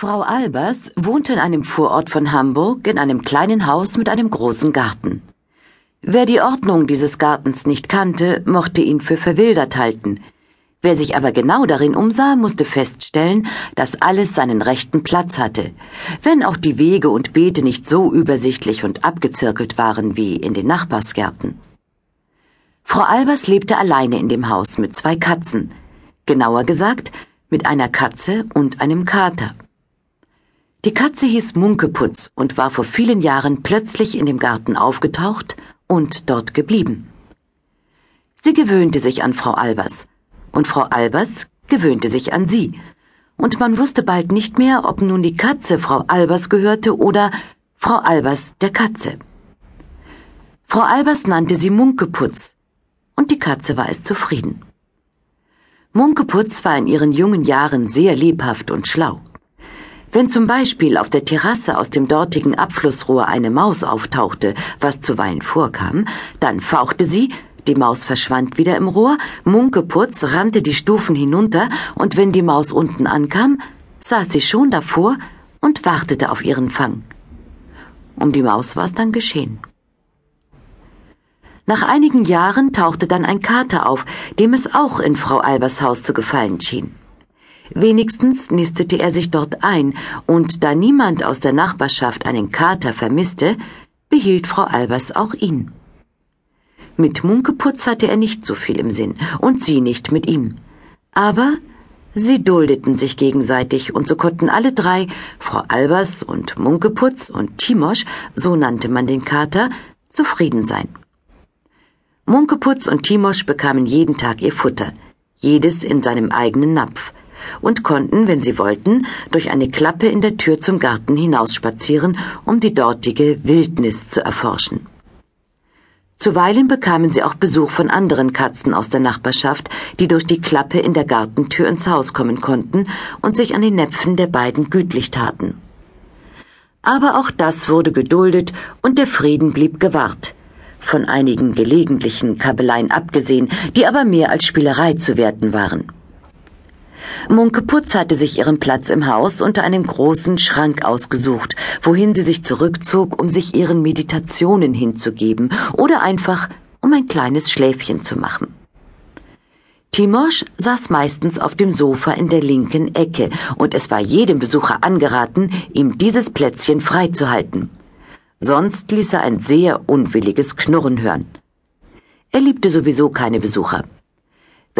Frau Albers wohnte in einem Vorort von Hamburg in einem kleinen Haus mit einem großen Garten. Wer die Ordnung dieses Gartens nicht kannte, mochte ihn für verwildert halten. Wer sich aber genau darin umsah, musste feststellen, dass alles seinen rechten Platz hatte, wenn auch die Wege und Beete nicht so übersichtlich und abgezirkelt waren wie in den Nachbarsgärten. Frau Albers lebte alleine in dem Haus mit zwei Katzen, genauer gesagt mit einer Katze und einem Kater. Die Katze hieß Munkeputz und war vor vielen Jahren plötzlich in dem Garten aufgetaucht und dort geblieben. Sie gewöhnte sich an Frau Albers, und Frau Albers gewöhnte sich an sie, und man wusste bald nicht mehr, ob nun die Katze Frau Albers gehörte oder Frau Albers der Katze. Frau Albers nannte sie Munkeputz, und die Katze war es zufrieden. Munkeputz war in ihren jungen Jahren sehr lebhaft und schlau. Wenn zum Beispiel auf der Terrasse aus dem dortigen Abflussrohr eine Maus auftauchte, was zuweilen vorkam, dann fauchte sie, die Maus verschwand wieder im Rohr, Munkeputz rannte die Stufen hinunter, und wenn die Maus unten ankam, saß sie schon davor und wartete auf ihren Fang. Um die Maus war es dann geschehen. Nach einigen Jahren tauchte dann ein Kater auf, dem es auch in Frau Albers Haus zu gefallen schien. Wenigstens nistete er sich dort ein, und da niemand aus der Nachbarschaft einen Kater vermisste, behielt Frau Albers auch ihn. Mit Munkeputz hatte er nicht so viel im Sinn, und sie nicht mit ihm. Aber sie duldeten sich gegenseitig, und so konnten alle drei, Frau Albers und Munkeputz und Timosch, so nannte man den Kater, zufrieden sein. Munkeputz und Timosch bekamen jeden Tag ihr Futter, jedes in seinem eigenen Napf, und konnten, wenn sie wollten, durch eine Klappe in der Tür zum Garten hinausspazieren, um die dortige Wildnis zu erforschen. Zuweilen bekamen sie auch Besuch von anderen Katzen aus der Nachbarschaft, die durch die Klappe in der Gartentür ins Haus kommen konnten und sich an den Näpfen der beiden gütlich taten. Aber auch das wurde geduldet und der Frieden blieb gewahrt, von einigen gelegentlichen Kabeleien abgesehen, die aber mehr als Spielerei zu werten waren. Munke Putz hatte sich ihren Platz im Haus unter einem großen Schrank ausgesucht, wohin sie sich zurückzog, um sich ihren Meditationen hinzugeben oder einfach um ein kleines Schläfchen zu machen. Timosch saß meistens auf dem Sofa in der linken Ecke, und es war jedem Besucher angeraten, ihm dieses Plätzchen freizuhalten. Sonst ließ er ein sehr unwilliges Knurren hören. Er liebte sowieso keine Besucher.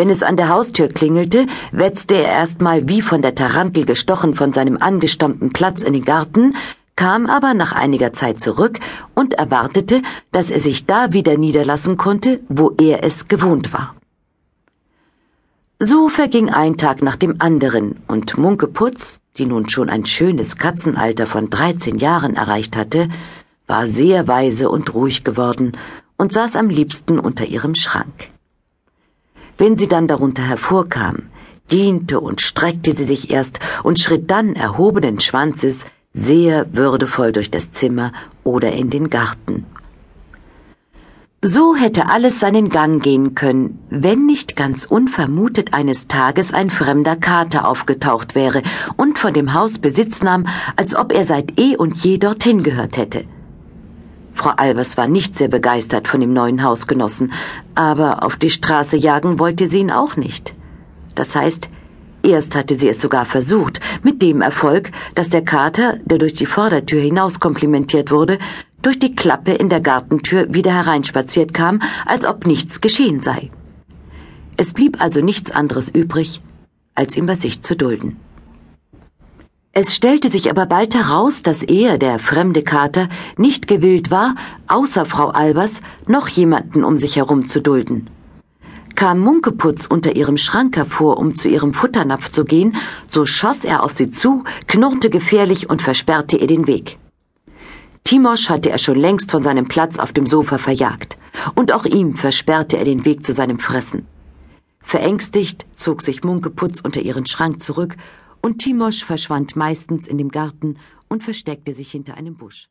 Wenn es an der Haustür klingelte, wetzte er erstmal wie von der Tarantel gestochen von seinem angestammten Platz in den Garten, kam aber nach einiger Zeit zurück und erwartete, dass er sich da wieder niederlassen konnte, wo er es gewohnt war. So verging ein Tag nach dem anderen, und Munkeputz, die nun schon ein schönes Katzenalter von dreizehn Jahren erreicht hatte, war sehr weise und ruhig geworden und saß am liebsten unter ihrem Schrank. Wenn sie dann darunter hervorkam, diente und streckte sie sich erst und schritt dann erhobenen Schwanzes sehr würdevoll durch das Zimmer oder in den Garten. So hätte alles seinen Gang gehen können, wenn nicht ganz unvermutet eines Tages ein fremder Kater aufgetaucht wäre und von dem Haus Besitz nahm, als ob er seit eh und je dorthin gehört hätte. Frau Albers war nicht sehr begeistert von dem neuen Hausgenossen, aber auf die Straße jagen wollte sie ihn auch nicht. Das heißt, erst hatte sie es sogar versucht, mit dem Erfolg, dass der Kater, der durch die Vordertür hinaus komplimentiert wurde, durch die Klappe in der Gartentür wieder hereinspaziert kam, als ob nichts geschehen sei. Es blieb also nichts anderes übrig, als ihn bei sich zu dulden. Es stellte sich aber bald heraus, dass er, der fremde Kater, nicht gewillt war, außer Frau Albers noch jemanden um sich herum zu dulden. Kam Munkeputz unter ihrem Schrank hervor, um zu ihrem Futternapf zu gehen, so schoss er auf sie zu, knurrte gefährlich und versperrte ihr den Weg. Timosch hatte er schon längst von seinem Platz auf dem Sofa verjagt, und auch ihm versperrte er den Weg zu seinem Fressen. Verängstigt zog sich Munkeputz unter ihren Schrank zurück und Timosch verschwand meistens in dem Garten und versteckte sich hinter einem Busch.